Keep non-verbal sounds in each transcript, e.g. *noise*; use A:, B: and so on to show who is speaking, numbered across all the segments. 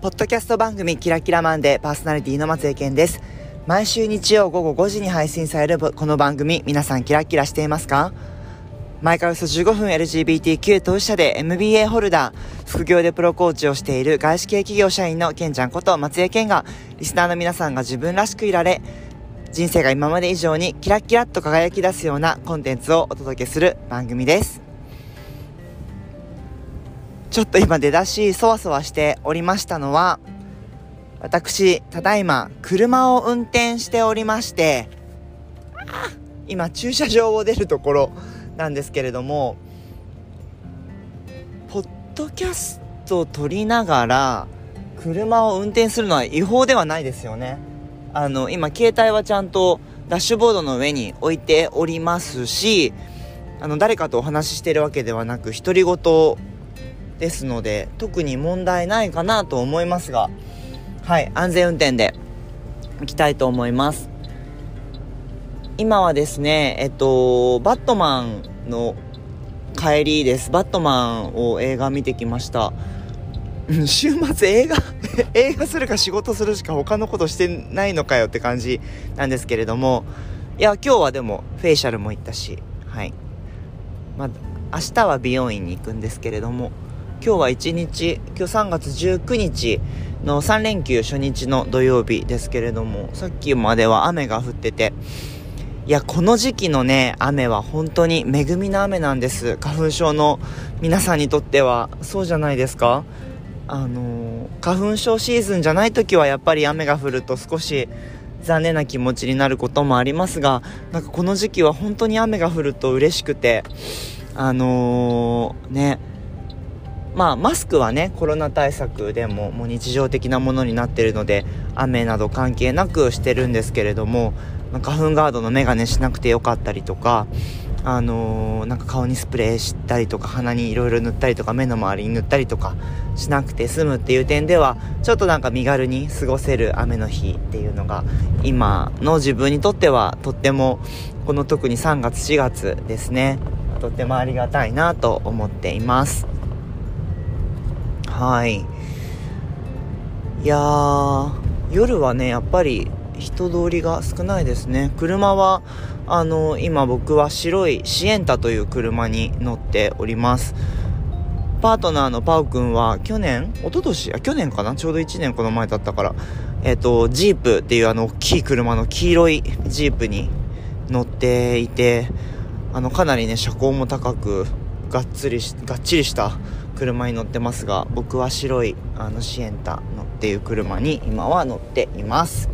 A: ポッドキャスト番組キラキラマンでパーソナリティの松江健です。毎週日曜午後5時に配信されるこの番組、皆さんキラキラしていますか？毎回およそ15分 LGBTQ 当事者で MBA ホルダー、副業でプロコーチをしている外資系企業社員のケンちゃんこと松江健が、リスナーの皆さんが自分らしくいられ、人生が今まで以上にキラキラっと輝き出すようなコンテンツをお届けする番組です。ちょっと今出だしそわそわしておりましたのは、私、ただいま車を運転しておりまして、今駐車場を出るところなんですけれども、ポッドキャストを撮りながら車を運転するのは違法ではないですよね。あの、今携帯はちゃんとダッシュボードの上に置いておりますし、あの、誰かとお話ししてるわけではなく、独り言ですので特に問題ないかなと思いますがはい安全運転で行きたいと思います。今はですねえっとバットマンの帰りです。バットマンを映画見てきました。週末映画 *laughs* 映画するか仕事するしか他のことしてないのかよって感じなんですけれどもいや今日はでもフェイシャルも行ったしはい。まあ明日は美容院に行くんですけれども今日は1日、今日3月19日の3連休初日の土曜日ですけれども、さっきまでは雨が降ってて、いや、この時期のね、雨は本当に恵みの雨なんです。花粉症の皆さんにとっては、そうじゃないですか？あの花粉症シーズンじゃない時はやっぱり雨が降ると少し残念な気持ちになることもありますが、なんかこの時期は本当に雨が降ると嬉しくて、あのー、ね、まあ、マスクはね、コロナ対策でももう日常的なものになってるので、雨など関係なくしてるんですけれども、花粉ガードのメガネしなくてよかったりとか、あのー、なんか顔にスプレーしたりとか、鼻にいろいろ塗ったりとか、目の周りに塗ったりとかしなくて済むっていう点では、ちょっとなんか身軽に過ごせる雨の日っていうのが、今の自分にとってはとっても、この特に3月4月ですね、とってもありがたいなと思っています。はい。いや、夜はね、やっぱり人通りが少ないですね。車は、あの、今僕は白いシエンタという車に乗っております。パートナーのパウ君は去年一昨年あ、去年かな？ちょうど1年この前だったから。えっ、と、ジープっていうあの大きい車の黄色いジープに乗っていて、あの、かなりね、車高も高く、がっつりし、がっちりした車に乗ってますが僕は白いあのシエンタのっていう車に今は乗っています。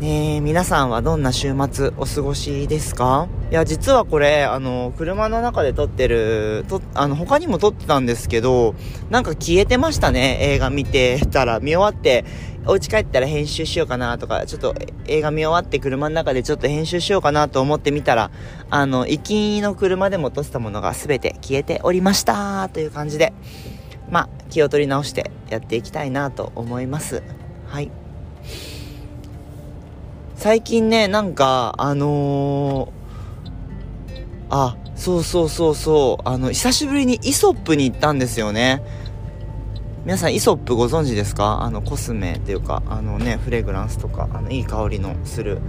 A: ね皆さんはどんな週末お過ごしですか？いや実はこれあの車の中で撮ってるとあの他にも撮ってたんですけどなんか消えてましたね映画見てたら。見終わってお家帰ったら編集しようかなとか、ちょっと映画見終わって車の中でちょっと編集しようかなと思ってみたら、あの、行きの車でも落としたものが全て消えておりましたという感じで、まあ、気を取り直してやっていきたいなと思います。はい。最近ね、なんか、あのー、あ、そうそうそうそう、あの、久しぶりにイソップに行ったんですよね。皆さんイソップご存知ですか？あのコスメっていうかあのねフレグランスとかあのいい香りのする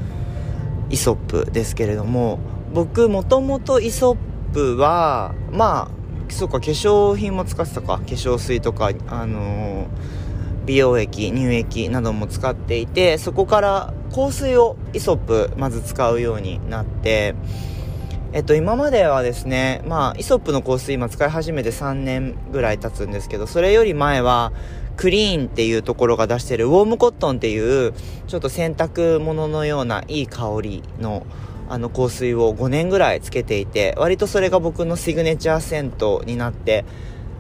A: イソップですけれども僕もともとイソップはまあそうか化粧品も使ってたか。化粧水とかあのー、美容液乳液なども使っていてそこから香水をイソップまず使うようになってえっと、今まではですね、まあ、イソップの香水今使い始めて3年ぐらい経つんですけど、それより前は、クリーンっていうところが出してるウォームコットンっていう、ちょっと洗濯物のようないい香りの、あの香水を5年ぐらいつけていて、割とそれが僕のシグネチャーセントになって、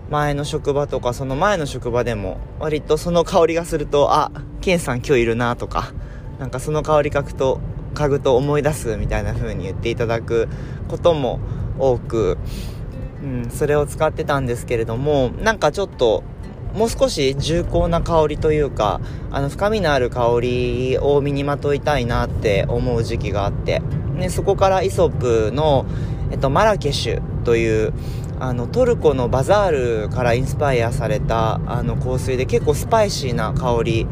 A: 前の職場とかその前の職場でも割とその香りがすると、あ、ケンさん今日いるなとか、なんかその香り嗅ぐと家具と思い出すみたいな風に言っていただくことも多く、うん、それを使ってたんですけれどもなんかちょっともう少し重厚な香りというかあの深みのある香りを身にまといたいなって思う時期があって、ね、そこからイソップの、えっと、マラケシュというあのトルコのバザールからインスパイアされたあの香水で結構スパイシーな香り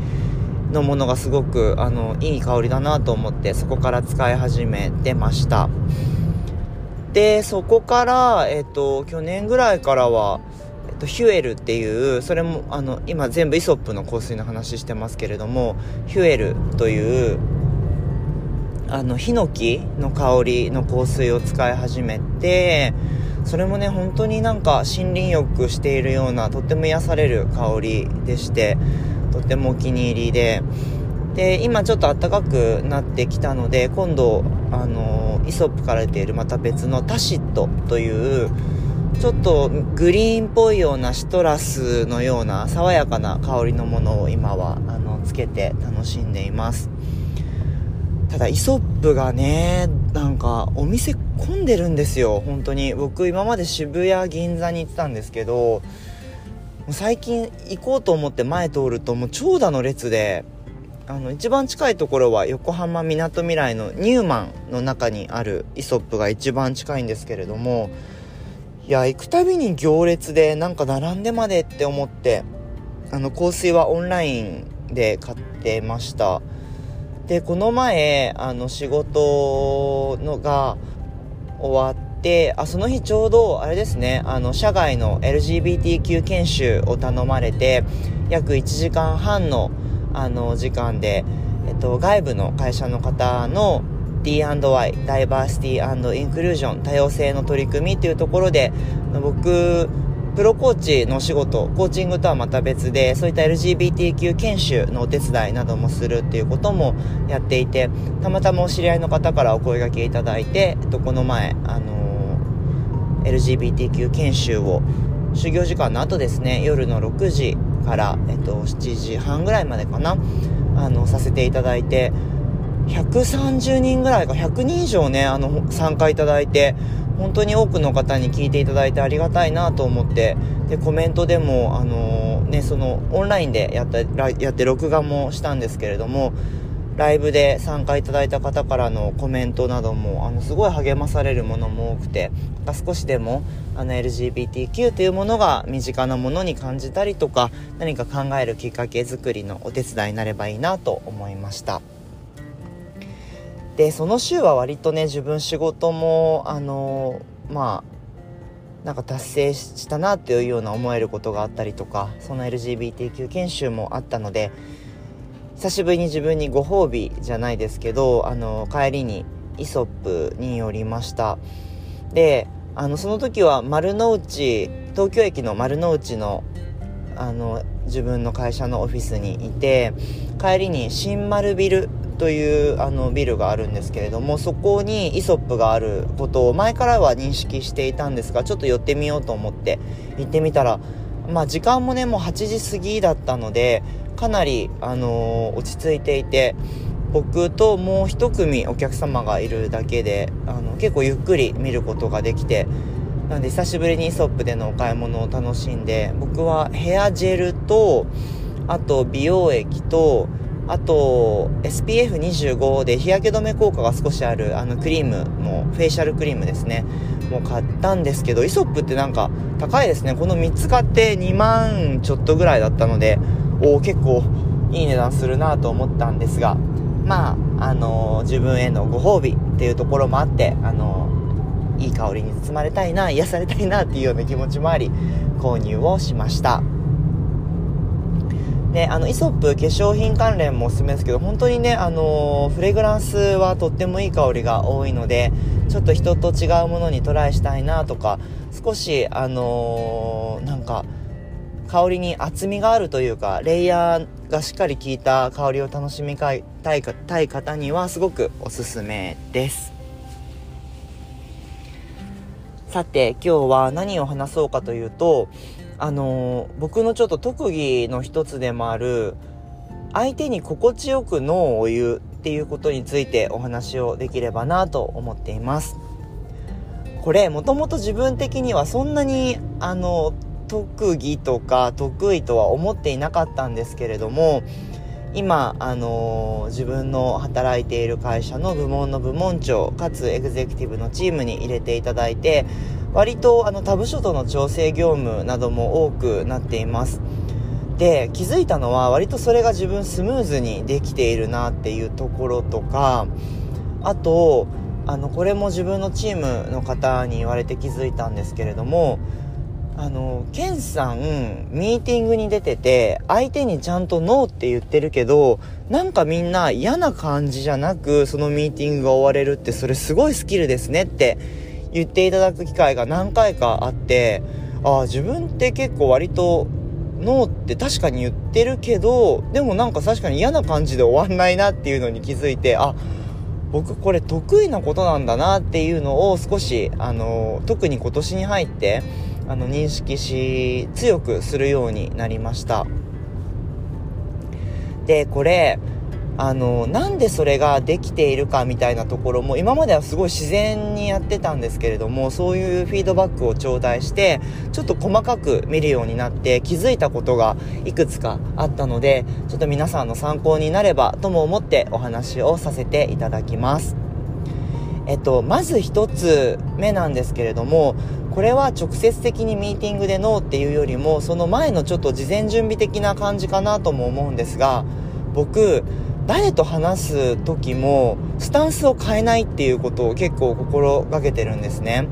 A: のものがすごくあのいい香りだなと思ってそこから使い始めてました。でそこから、えっと、去年ぐらいからは、えっと、ヒュエルっていうそれもあの今全部イソップの香水の話してますけれどもヒュエルというあのヒノキの香りの香水を使い始めてそれもね本当になんか森林浴しているようなとっても癒される香りでしてとてもお気に入りでで今ちょっと暖かくなってきたので今度あのイソップから出ているまた別のタシットというちょっとグリーンっぽいようなシトラスのような爽やかな香りのものを今はあのつけて楽しんでいます。ただイソップがねなんかお店混んでるんですよ本当に。僕今まで渋谷銀座に行ってたんですけど最近行こうと思って前通るともう長蛇の列であの一番近いところは横浜みなとみらいのニューマンの中にあるイソップが一番近いんですけれどもいや行くたびに行列でなんか並んでまでって思ってあの香水はオンラインで買ってました。でこの前あの仕事のが終わってあその日ちょうどあれですねあの社外の LGBTQ 研修を頼まれて約1時間半のあの時間で、えっと、外部の会社の方の D&Y ダイバーシティインクルージョン多様性の取り組みっていうところで僕プロコーチの仕事、コーチングとはまた別で、そういった LGBTQ 研修のお手伝いなどもするっていうこともやっていて、たまたまお知り合いの方からお声掛けいただいて、えっと、この前、あの、LGBTQ 研修を、修行時間の後ですね、夜の6時から、えっと、7時半ぐらいまでかな、あの、させていただいて、130人ぐらいか、100人以上ね、あの、参加いただいて、本当に多くの方に聞いていただいてありがたいなと思ってでコメントでもあのー、ねそのオンラインでやったやって録画もしたんですけれどもライブで参加いただいた方からのコメントなどもあのすごい励まされるものも多くて少しでもあの LGBTQ というものが身近なものに感じたりとか何か考えるきっかけ作りのお手伝いになればいいなと思いました。でその週は割とね自分仕事もあのまあなんか達成したなっていうような思えることがあったりとかその LGBTQ 研修もあったので久しぶりに自分にご褒美じゃないですけどあの帰りにイソップに寄りました。であのその時は丸の内東京駅の丸の内のあの自分の会社のオフィスにいて帰りに新丸ビルというあのビルがあるんですけれどもそこにイソップがあることを前からは認識していたんですがちょっと寄ってみようと思って行ってみたらまあ時間もねもう8時過ぎだったのでかなり、あのー、落ち着いていて僕ともう一組お客様がいるだけであの結構ゆっくり見ることができてなので久しぶりにイソップでのお買い物を楽しんで僕はヘアジェルとあと美容液とあと SPF25 で日焼け止め効果が少しあるあのクリームもフェイシャルクリームですねもう買ったんですけどイソップってなんか高いですね。この3つ買って2万ちょっとぐらいだったのでお結構いい値段するなと思ったんですがまああのー、自分へのご褒美っていうところもあってあのー、いい香りに包まれたいな癒されたいなっていうような気持ちもあり購入をしました。ね、あの、イソップ化粧品関連もおすすめですけど、本当にね、あのフレグランスはとってもいい香りが多いので、ちょっと人と違うものにトライしたいなとか、少し、あの、なんか、香りに厚みがあるというか、レイヤーがしっかり効いた香りを楽しみたいたい方にはすごくおすすめです。さて、今日は何を話そうかというと、あの、僕のちょっと特技の一つでもある相手に心地よく脳を言うっていうことについてお話をできればなと思っていますこれもともと自分的にはそんなにあの特技とか得意とは思っていなかったんですけれども今、あのー、自分の働いている会社の部門の部門長かつエグゼクティブのチームに入れていただいて割とあの他部署との調整業務なども多くなっています。で気づいたのは割とそれが自分スムーズにできているなっていうところとかあとあのこれも自分のチームの方に言われて気づいたんですけれどもあのケンさんミーティングに出てて相手にちゃんとノーって言ってるけどなんかみんな嫌な感じじゃなくそのミーティングが終われるってそれすごいスキルですねって言っていただく機会が何回かあってああ自分って結構割とノーって確かに言ってるけどでもなんか確かに嫌な感じで終わんないなっていうのに気づいてあ僕これ得意なことなんだなっていうのを少しあの特に今年に入ってあの認識し強くするようになりました。でこれあのなんでそれができているかみたいなところも今まではすごい自然にやってたんですけれどもそういうフィードバックを頂戴してちょっと細かく見るようになって気づいたことがいくつかあったのでちょっと皆さんの参考になればとも思ってお話をさせていただきます。えっとまず1つ目なんですけれどもこれは直接的にミーティングでノーっていうよりもその前のちょっと事前準備的な感じかなとも思うんですが僕誰と話す時もスタンスを変えないっていうことを結構心がけてるんですね。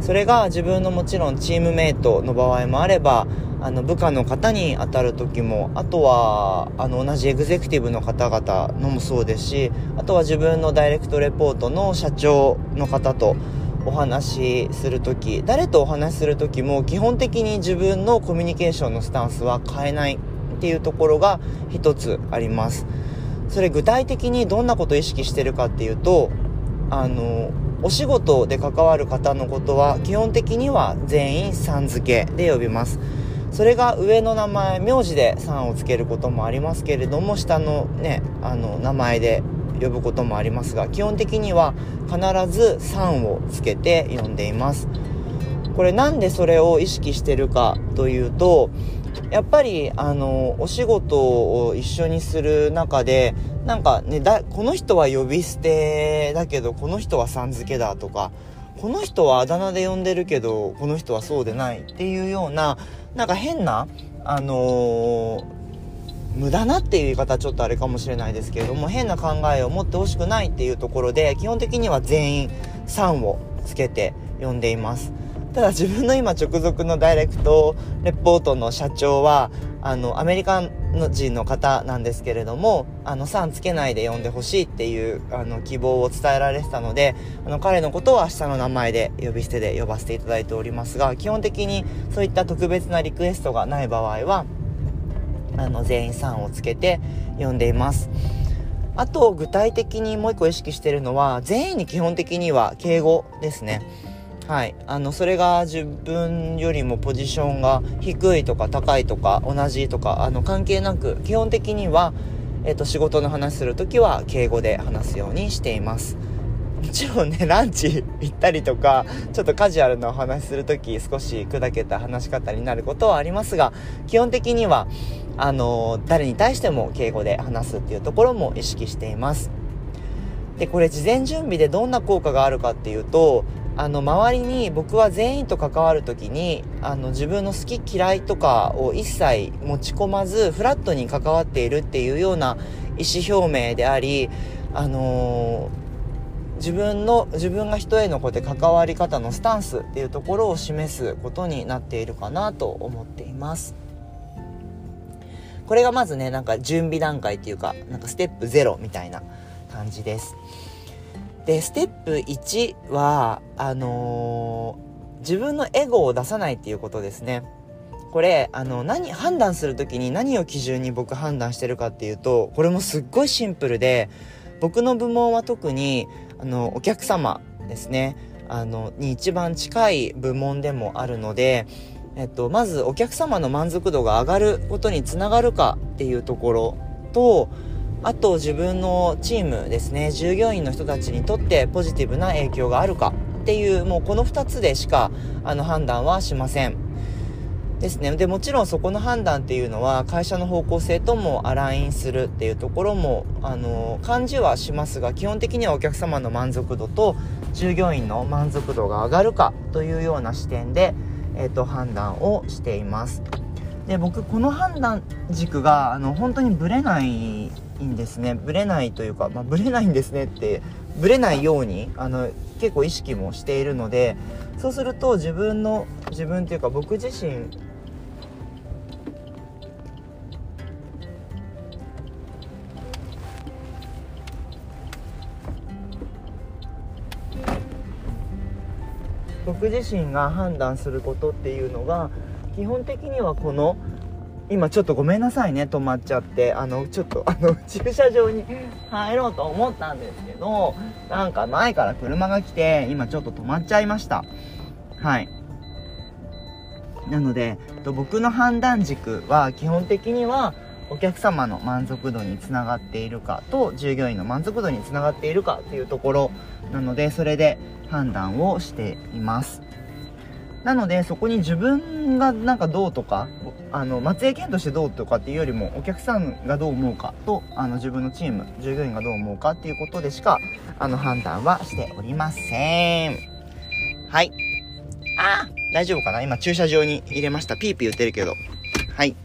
A: それが自分のもちろんチームメイトの場合もあれば、あの部下の方に当たる時も、あとはあの同じエグゼクティブの方々のもそうですし、あとは自分のダイレクトレポートの社長の方とお話しする時、誰とお話しする時も基本的に自分のコミュニケーションのスタンスは変えないっていうところが一つあります。それ具体的にどんなことを意識してるかっていうとあのお仕事で関わる方のことは基本的には全員さん付けで呼びますそれが上の名前名字でさんをつけることもありますけれども下のねあの名前で呼ぶこともありますが基本的には必ずさんをつけて呼んでいます。これなんでそれを意識してるかというとやっぱりあのお仕事を一緒にする中でなんかねだこの人は呼び捨てだけどこの人はさん付けだとかこの人はあだ名で呼んでるけどこの人はそうでないっていうようななんか変なあのー、無駄なっていう言い方はちょっとあれかもしれないですけれども変な考えを持ってほしくないっていうところで基本的には全員「さん」をつけて呼んでいます。ただ自分の今直属のダイレクトレポートの社長は、あの、アメリカ人の方なんですけれども、あの、さんつけないで呼んでほしいっていう、あの、希望を伝えられてたので、あの、彼のことは下の名前で呼び捨てで呼ばせていただいておりますが、基本的にそういった特別なリクエストがない場合は、あの、全員さんをつけて呼んでいます。あと、具体的にもう一個意識してるのは、全員に基本的には敬語ですね。はい、あのそれが自分よりもポジションが低いとか高いとか同じとかあの関係なく基本的には、えーと、仕事の話する時は敬語で話すようにしていますもちろんね *laughs* ランチ行ったりとかちょっとカジュアルなお話する時少し砕けた話し方になることはありますが基本的にはあの誰に対しても敬語で話すっていうところも意識していますでこれ事前準備でどんな効果があるかっていうとあの周りに僕は全員と関わる時にあの自分の好き嫌いとかを一切持ち込まずフラットに関わっているっていうような意思表明であり、あのー、自分の自分が人へのこうやって関わり方のスタンスっていうところを示すことになっているかなと思っています。これがまずねなんか準備段階っていうかなんかステップ0みたいな感じです。で、ステップ1は、あのー、自分のエゴを出さないっていうことですね。これ、あの、何、判断するときに何を基準に僕判断してるかっていうと、これもすっごいシンプルで、僕の部門は特に、あの、お客様ですね、あの、に一番近い部門でもあるので、えっと、まずお客様の満足度が上がることにつながるかっていうところと、あと自分のチームですね従業員の人たちにとってポジティブな影響があるかっていうもうこの2つでしかあの判断はしませんですね。で、もちろんそこの判断っていうのは会社の方向性ともアラインするっていうところも、あの、感じはしますが、基本的にはお客様の満足度と従業員の満足度が上がるかというような視点で、え、ー、と、判断をしています。で、僕、この判断軸が、あの、本当にブレないんですね。ブレないというか、まあ、ブレないんですねって、ブレないように、あの、結構意識もしているので、そうすると自分の、自分というか僕自身僕自身が判断することっていうのが基本的にはこの今ちょっとごめんなさいね止まっちゃってあのちょっと *laughs* あの駐車場に入ろうと思ったんですけどなんか前から車が来て今ちょっと止まっちゃいました。はい。なので僕の判断軸は基本的にはお客様の満足度につながっているかと従業員の満足度につながっているかっていうところなのでそれで判断をしています。なのでそこに自分がなんかどうとかあの松江県としてどうとかっていうよりもお客さんがどう思うかとあの自分のチーム従業員がどう思うかっていうことでしかあの判断はしておりません。はい。あ大丈夫かな？今駐車場に入れました。ピーピー言ってるけど。はい。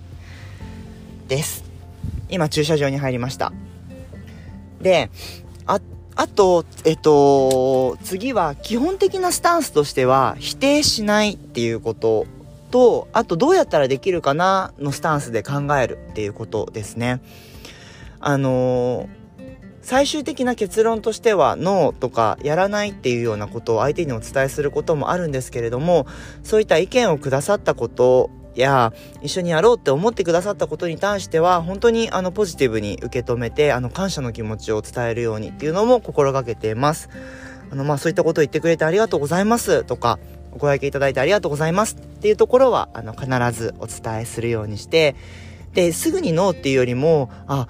A: です。今駐車場に入りました。で、あ、あと、えっと、次は基本的なスタンスとしては否定しないっていうことと、あとどうやったらできるかなのスタンスで考えるっていうことですね。あの最終的な結論としてはノーとかやらないっていうようなことを相手にお伝えすることもあるんですけれどもそういった意見をくださったことや一緒にやろうって思ってくださったことに対しては本当にあのポジティブに受け止めてあの感謝の気持ちを伝えるようにっていうのも心がけています。あのまあそういったことを言ってくれてありがとうございますとかお声掛けいただいてありがとうございますっていうところはあの必ずお伝えするようにしてですぐにノーっていうよりもあ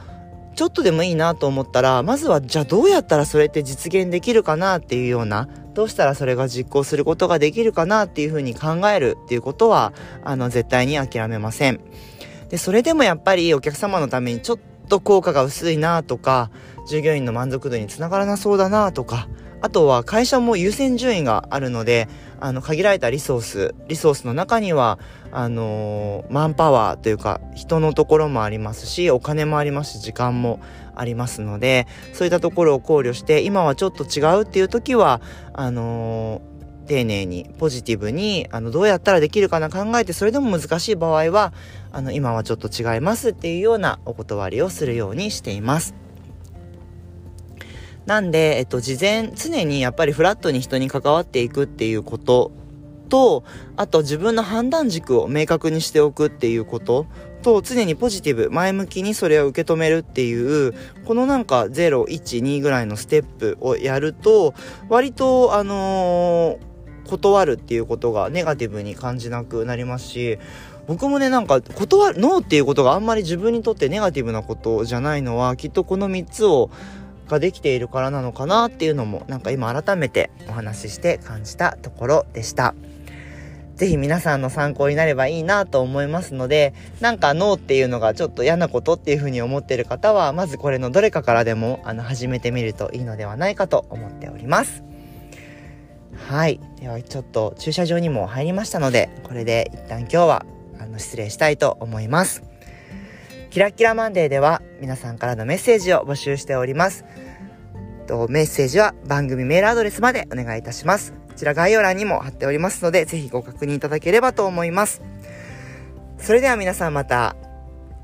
A: ちょっとでもいいなと思ったらまずはじゃあどうやったらそれって実現できるかなっていうようなどうしたらそれが実行することができるかなっていうふうに考えるっていうことは、あの、絶対に諦めません。で、それでもやっぱりお客様のためにちょっと効果が薄いなとか、従業員の満足度につながらなそうだなとか、あとは会社も優先順位があるので、あの、限られたリソース、リソースの中には、あのー、マンパワーというか、人のところもありますし、お金もありますし、時間もありますので、そういったところを考慮して、今はちょっと違うっていう時は、あのー丁寧にポジティブにあのどうやったらできるかな考えてそれでも難しい場合はあの今はちょっと違いますっていうようなお断りをするようにしています。なんで、えっと、事前、常にやっぱりフラットに人に関わっていくっていうことと、あと自分の判断軸を明確にしておくっていうことと、常にポジティブ、前向きにそれを受け止めるっていう、このなんか0、1、2ぐらいのステップをやると、割と、あのー、断るっていうことがネガティブに感じなくなりますし、僕もね、なんか、断る、ノーっていうことがあんまり自分にとってネガティブなことじゃないのは、きっとこの3つを、ができているからなのかなっていうのも、なんか今改めてお話しして感じたところでした。ぜひ皆さんの参考になればいいなと思いますので、なんかノーっていうのがちょっと嫌なことっていうふうに思ってる方は、まずこれのどれかからでも、あの、始めてみるといいのではないかと思っております。はい。では、ちょっと駐車場にも入りましたので、これで一旦今日は、あの、失礼したいと思います。キラキラマンデーでは、皆さんからのメッセージを募集しております。とメッセージは番組メールアドレスまでお願いいたします。こちら概要欄にも貼っておりますので、ぜひご確認いただければと思います。それでは皆さんまた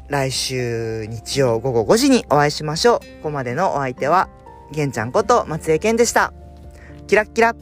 A: 来週日曜午後5時にお会いしましょう。ここまでのお相手は、げんちゃんこと松江健でした。キラッキラ